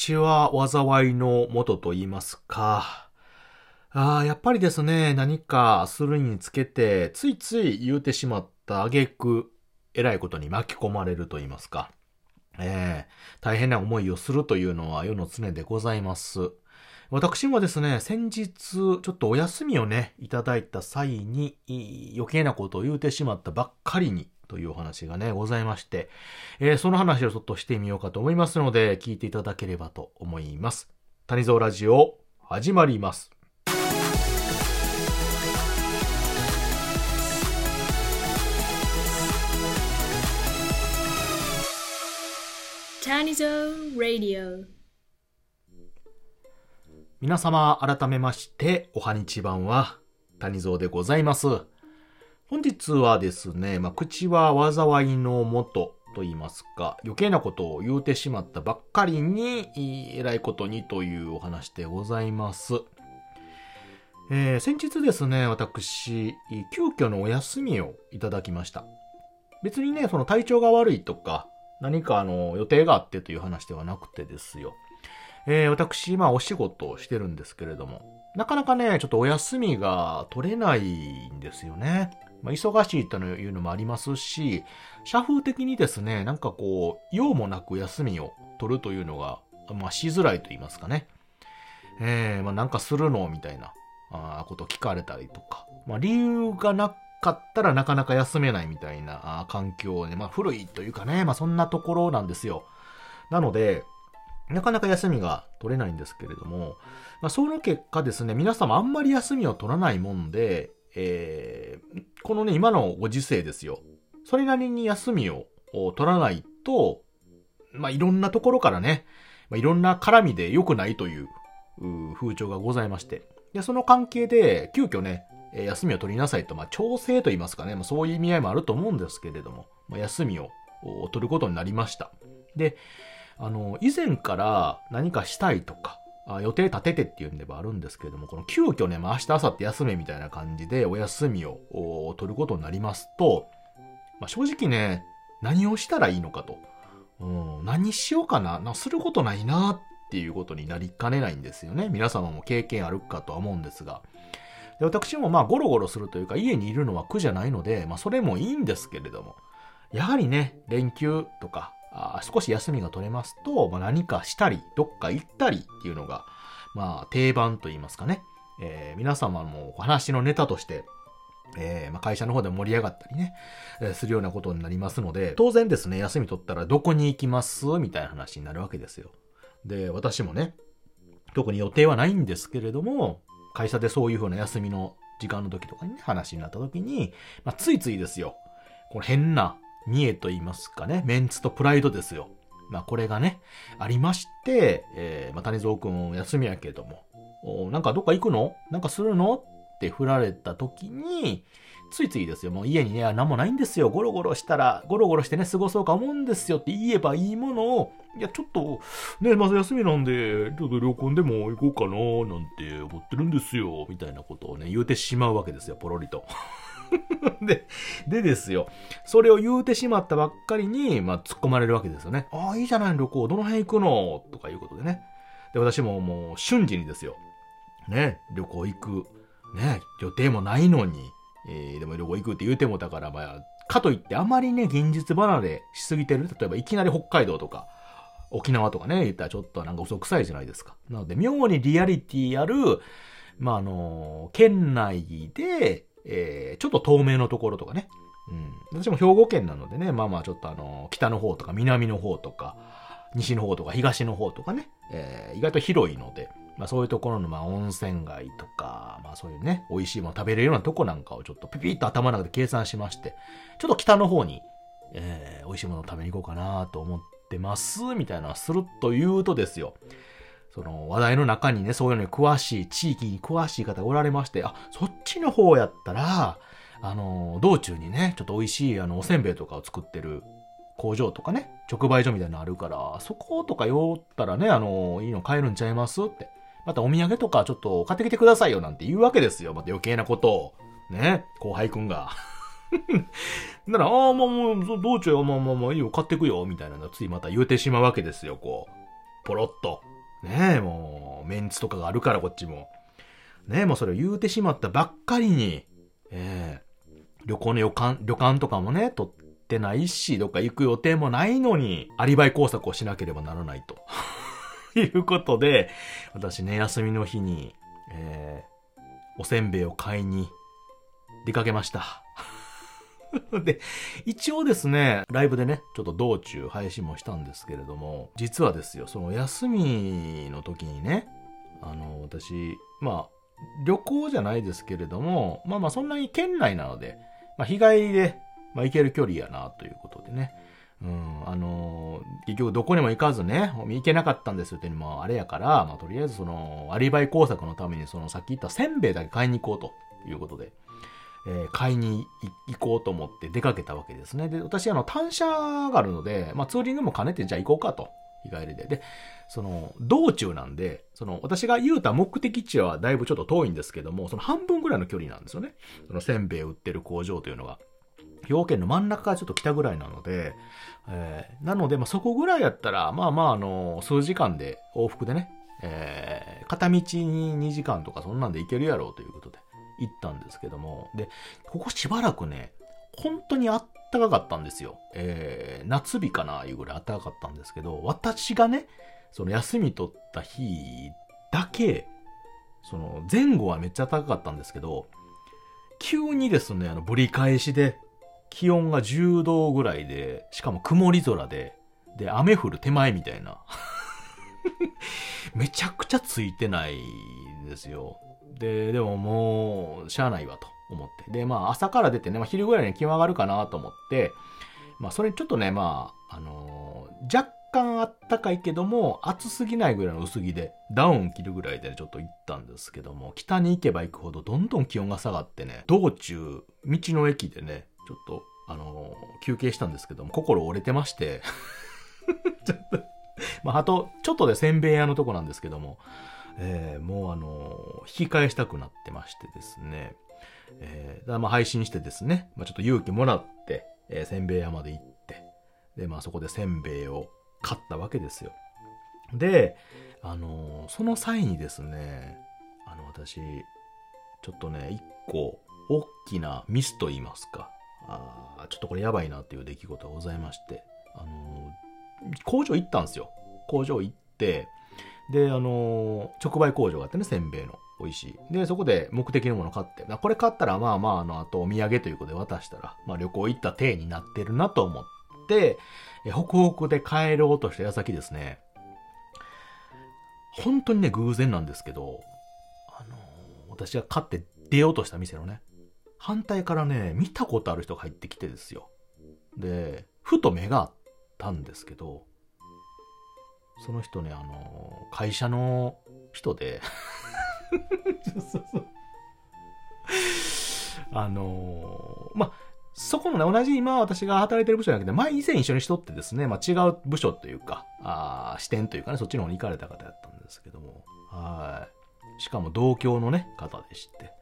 口は災いの元と言いますか。ああ、やっぱりですね、何かするにつけて、ついつい言うてしまった挙句、えらいことに巻き込まれると言いますか。ええ大変な思いをするというのは世の常でございます。私もですね、先日、ちょっとお休みをね、いただいた際に、余計なことを言うてしまったばっかりに、というお話がね、ございまして、えー、その話をちょっとしてみようかと思いますので、聞いていただければと思います。谷蔵ラジオ、始まります。谷蔵ラディオ皆様改めましておはにちばんは谷蔵でございます。本日はですね、まあ、口は災いのもとと言いますか、余計なことを言うてしまったばっかりに、偉いことにというお話でございます。えー、先日ですね、私、急遽のお休みをいただきました。別にね、その体調が悪いとか、何かあの予定があってという話ではなくてですよ。えー、私、まお仕事をしてるんですけれども、なかなかね、ちょっとお休みが取れないんですよね。まあ、忙しいというのもありますし、社風的にですね、なんかこう、用もなく休みを取るというのが、まあしづらいと言いますかね。えー、まあなんかするのみたいなああこと聞かれたりとか。まあ理由がなかったらなかなか休めないみたいなあ環境で、まあ古いというかね、まあそんなところなんですよ。なので、なかなか休みが取れないんですけれども、まあその結果ですね、皆様あんまり休みを取らないもんで、えー、このね、今のご時世ですよ。それなりに休みを取らないと、まあいろんなところからね、まあ、いろんな絡みで良くないという風潮がございまして。で、その関係で、急遽ね、休みを取りなさいと、まあ、調整と言いますかね、まあ、そういう意味合いもあると思うんですけれども、まあ、休みを取ることになりました。で、あの、以前から何かしたいとか、あ予定立ててっていうんではあるんですけれども、この急遽ね、まあ、明日、明後日休めみたいな感じでお休みを取ることになりますと、まあ、正直ね、何をしたらいいのかと。うん、何しようかなな、することないなっていうことになりかねないんですよね。皆様も経験あるかとは思うんですが。で私もまあゴロゴロするというか家にいるのは苦じゃないので、まあそれもいいんですけれども、やはりね、連休とか、あ少し休みが取れますと、まあ、何かしたり、どっか行ったりっていうのが、まあ定番と言いますかね。えー、皆様もお話のネタとして、えー、まあ、会社の方で盛り上がったりね、えー、するようなことになりますので、当然ですね、休み取ったらどこに行きます？みたいな話になるわけですよ。で、私もね、特に予定はないんですけれども、会社でそういう風な休みの時間の時とかにね、話になった時に、まあ、ついついですよ。この変な見栄と言いますかね、メンツとプライドですよ。まあこれがね、ありまして、えー、まあ谷蔵くん休みやけども、おなんかどっか行くの？なんかするの？って振られた時に、ついついですよ。もう家にね、何もないんですよ。ゴロゴロしたら、ゴロゴロしてね、過ごそうか思うんですよって言えばいいものを、いや、ちょっと、ね、まず休みなんで、ちょっと旅行でも行こうかな、なんて思ってるんですよ。みたいなことをね、言うてしまうわけですよ、ポロリと。で、でですよ。それを言うてしまったばっかりに、まあ、突っ込まれるわけですよね。ああ、いいじゃない、旅行。どの辺行くの？とかいうことでね。で、私ももう瞬時にですよ。ね、旅行行く。ね、予定もないのに、えー、でも旅行行くって言うてもだから、まあ、かといってあまりね、現実離れしすぎてる。例えばいきなり北海道とか、沖縄とかね、言ったらちょっとなんか嘘くさいじゃないですか。なので、妙にリアリティある、まあ、あの、県内で、えー、ちょっと透明のところとかね。うん。私も兵庫県なのでね、まあまあちょっとあの、北の方とか南の方とか、西の方とか東の方とかね、えー、意外と広いので、まあそういうところのまあ温泉街とか、まあそういうね、美味しいもの食べれるようなとこなんかをちょっとピピッと頭の中で計算しまして、ちょっと北の方に、えー、美味しいものを食べに行こうかなと思ってます、みたいなすると言うとですよ。その話題の中にね、そういうのに詳しい、地域に詳しい方がおられまして、あ、そっちの方やったら、あの、道中にね、ちょっと美味しい、あの、おせんべいとかを作ってる工場とかね、直売所みたいなのあるから、そことか寄ったらね、あの、いいの買えるんちゃいますって。またお土産とかちょっと買ってきてくださいよなんて言うわけですよ。また余計なことを。ね、後輩くんが。なら、ああ、もう、もう、道中はまあまあまあいいよ、買ってくよ、みたいなのついまた言うてしまうわけですよ、こう。ポロッと。ねえ、もう、メンツとかがあるからこっちも。ねえ、もうそれを言うてしまったばっかりに、ええ旅行の予感、旅館とかもね、取ってないし、どっか行く予定もないのに、アリバイ工作をしなければならないと。いうことで、私ね、休みの日に、えー、おせんべいを買いに出かけました。で、一応ですね、ライブでね、ちょっと道中配信もしたんですけれども、実はですよ、その休みの時にね、あの、私、まあ、旅行じゃないですけれども、まあまあそんなに県内なので、まあ日帰りで、まあ行ける距離やなということでね、うん、あのー、結局どこにも行かずね、行けなかったんですよっていうのもあれやから、まあとりあえずその、アリバイ工作のためにそのさっき言ったせんべいだけ買いに行こうということで、えー、買いに行こうと思って出かけたわけですね。で、私、あの、単車があるので、まあ、ツーリングも兼ねて、じゃあ行こうかと。日帰りで。で、その、道中なんで、その、私が言うた目的地はだいぶちょっと遠いんですけども、その半分ぐらいの距離なんですよね。その、せんべい売ってる工場というのが。兵庫県の真ん中からちょっと北ぐらいなので、えー、なので、まあ、そこぐらいやったら、まあまあ、あの、数時間で、往復でね、えー、片道に2時間とかそんなんで行けるやろうということで。行ったんですけども、で、ここしばらくね、本当にあったかかったんですよ。えー、夏日かないうぐらいあったかかったんですけど、私がね、その休み取った日だけ、その前後はめっちゃ高かったんですけど、急にですね、あの、ぶり返しで、気温が10度ぐらいで、しかも曇り空で、で、雨降る手前みたいな。めちゃくちゃついてないですよ。で、でももう、しゃあないわと思って。で、まあ朝から出てね、まあ昼ぐらいに気温上がるかなと思って、まあそれちょっとね、まあ、あのー、若干あったかいけども、暑すぎないぐらいの薄着で、ダウン着るぐらいでちょっと行ったんですけども、北に行けば行くほどどんどん気温が下がってね、道中、道の駅でね、ちょっと、あのー、休憩したんですけども、心折れてまして ちょっとまあ、あと、ちょっとでせんべい屋のとこなんですけども、えー、もうあの引き返したくなってましてですね、えー、だまあ配信してですね、まあ、ちょっと勇気もらって、えー、せんべい屋まで行って、で、まあそこでせんべいを買ったわけですよ。で、あのその際にですね、あの、私、ちょっとね、一個、大きなミスと言いますか、あちょっとこれやばいなっていう出来事がございまして、あの工場行ったんですよ。工場行って、で、あの、直売工場があってね、せんべいの。美味しい。で、そこで目的のもの買って、これ買ったら、まあまあ、あの、あとお土産ということで渡したら、まあ旅行行った体になってるなと思って、え、ホクホクで帰ろうとした矢先ですね、本当にね、偶然なんですけど、あの、私が買って出ようとした店のね、反対からね、見たことある人が入ってきてですよ。で、ふと目があったんですけど、その人ね、あの、会社の人であのまあ、そこのね、同じ今私が働いてる部署じゃなくて、前以前一緒にしとってですね、まあ違う部署というか、あ視点というかね、そっちの方に行かれた方やったんですけども、はい。しかも同郷のね、方でして、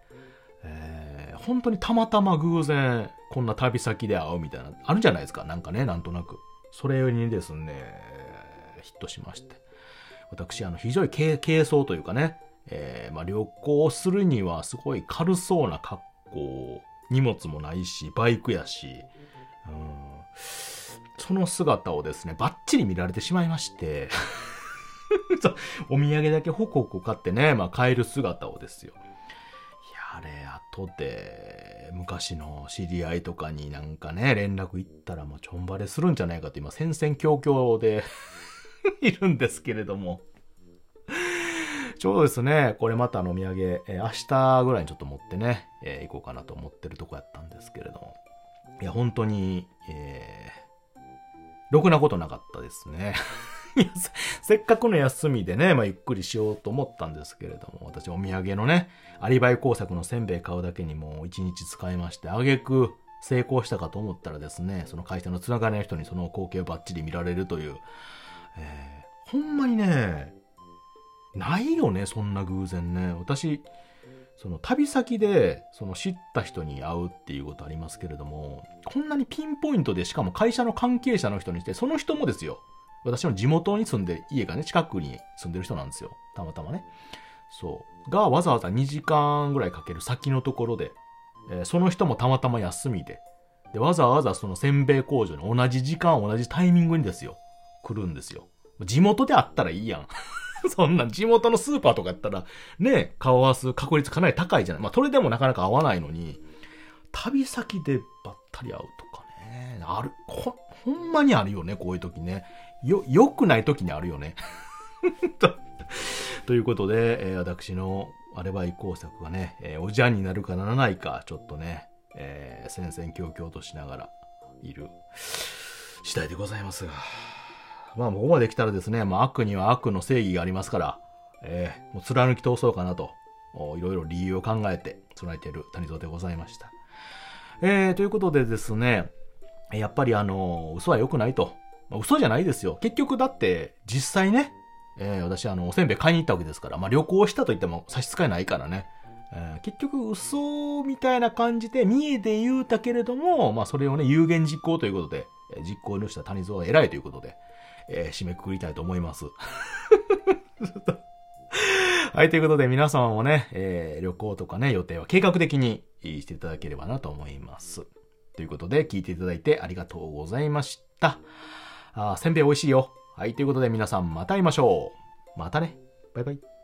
えー、本当にたまたま偶然、こんな旅先で会うみたいな、あるじゃないですか、なんかね、なんとなく。それにですね、ヒットしまして。私、あの、非常に軽装というかね、えー、まあ、旅行するにはすごい軽そうな格好、荷物もないし、バイクやし、うん、その姿をですね、バッチリ見られてしまいまして。お土産だけホクホク買ってね、まあ、帰る姿をですよ。や、あれ、後で、昔の知り合いとかになんかね、連絡行ったらもうちょんばれするんじゃないかって今、戦々恐々で。いるんですけれども。ちょうどですね、これまたのお土産、えー、明日ぐらいにちょっと持ってね、えー、行こうかなと思ってるとこやったんですけれども。いや、本当に、えー、ろくなことなかったですね。せっかくの休みでね、まあ、ゆっくりしようと思ったんですけれども、私お土産のね、アリバイ工作のせんべい買うだけにもう一日使いまして、あげく成功したかと思ったらですね、その会社のつながりの人にその光景をバッチリ見られるという、えー、ほんまにね、ないよね、そんな偶然ね。私、その旅先でその知った人に会うっていうことありますけれども、こんなにピンポイントでしかも会社の関係者の人にして、その人もですよ。私の地元に住んで、家がね、近くに住んでる人なんですよ。たまたまね。そう。が、わざわざ2時間ぐらいかける先のところで、えー、その人もたまたま休みで、で、わざわざそのせんべい工場に同じ時間、同じタイミングにですよ、来るんですよ。地元であったらいいやん。そんな地元のスーパーとかやったら、ね、顔合わす確率かなり高いじゃない。まあ、それでもなかなか合わないのに、旅先でばったり会うとかね、ある、ほ、ほんまにあるよね、こういう時ね。よ、良くない時にあるよね。ということで、えー、私のアレバイ工作がね、えー、おじゃんになるかならないか、ちょっとね、えー、戦々恐々としながらいる次第でございますが。まあ、ここまで来たらですね、まあ、悪には悪の正義がありますから、えー、もう貫き通そうかなと、いろいろ理由を考えて備えている谷蔵でございました。えー、ということでですね、やっぱりあの、嘘は良くないと。まあ、嘘じゃないですよ。結局だって、実際ね、えー、私あの、おせんべい買いに行ったわけですから、まあ旅行したと言っても差し支えないからね。えー、結局嘘みたいな感じで見えで言うたけれども、まあそれをね、有言実行ということで、実行にした谷蔵は偉いということで、えー、締めくくりたいと思います。はい、ということで皆様もね、えー、旅行とかね、予定は計画的にしていただければなと思います。ということで、聞いていただいてありがとうございました。あせんべい美味しいよ。はい、ということで皆さんまた会いましょう。またね。バイバイ。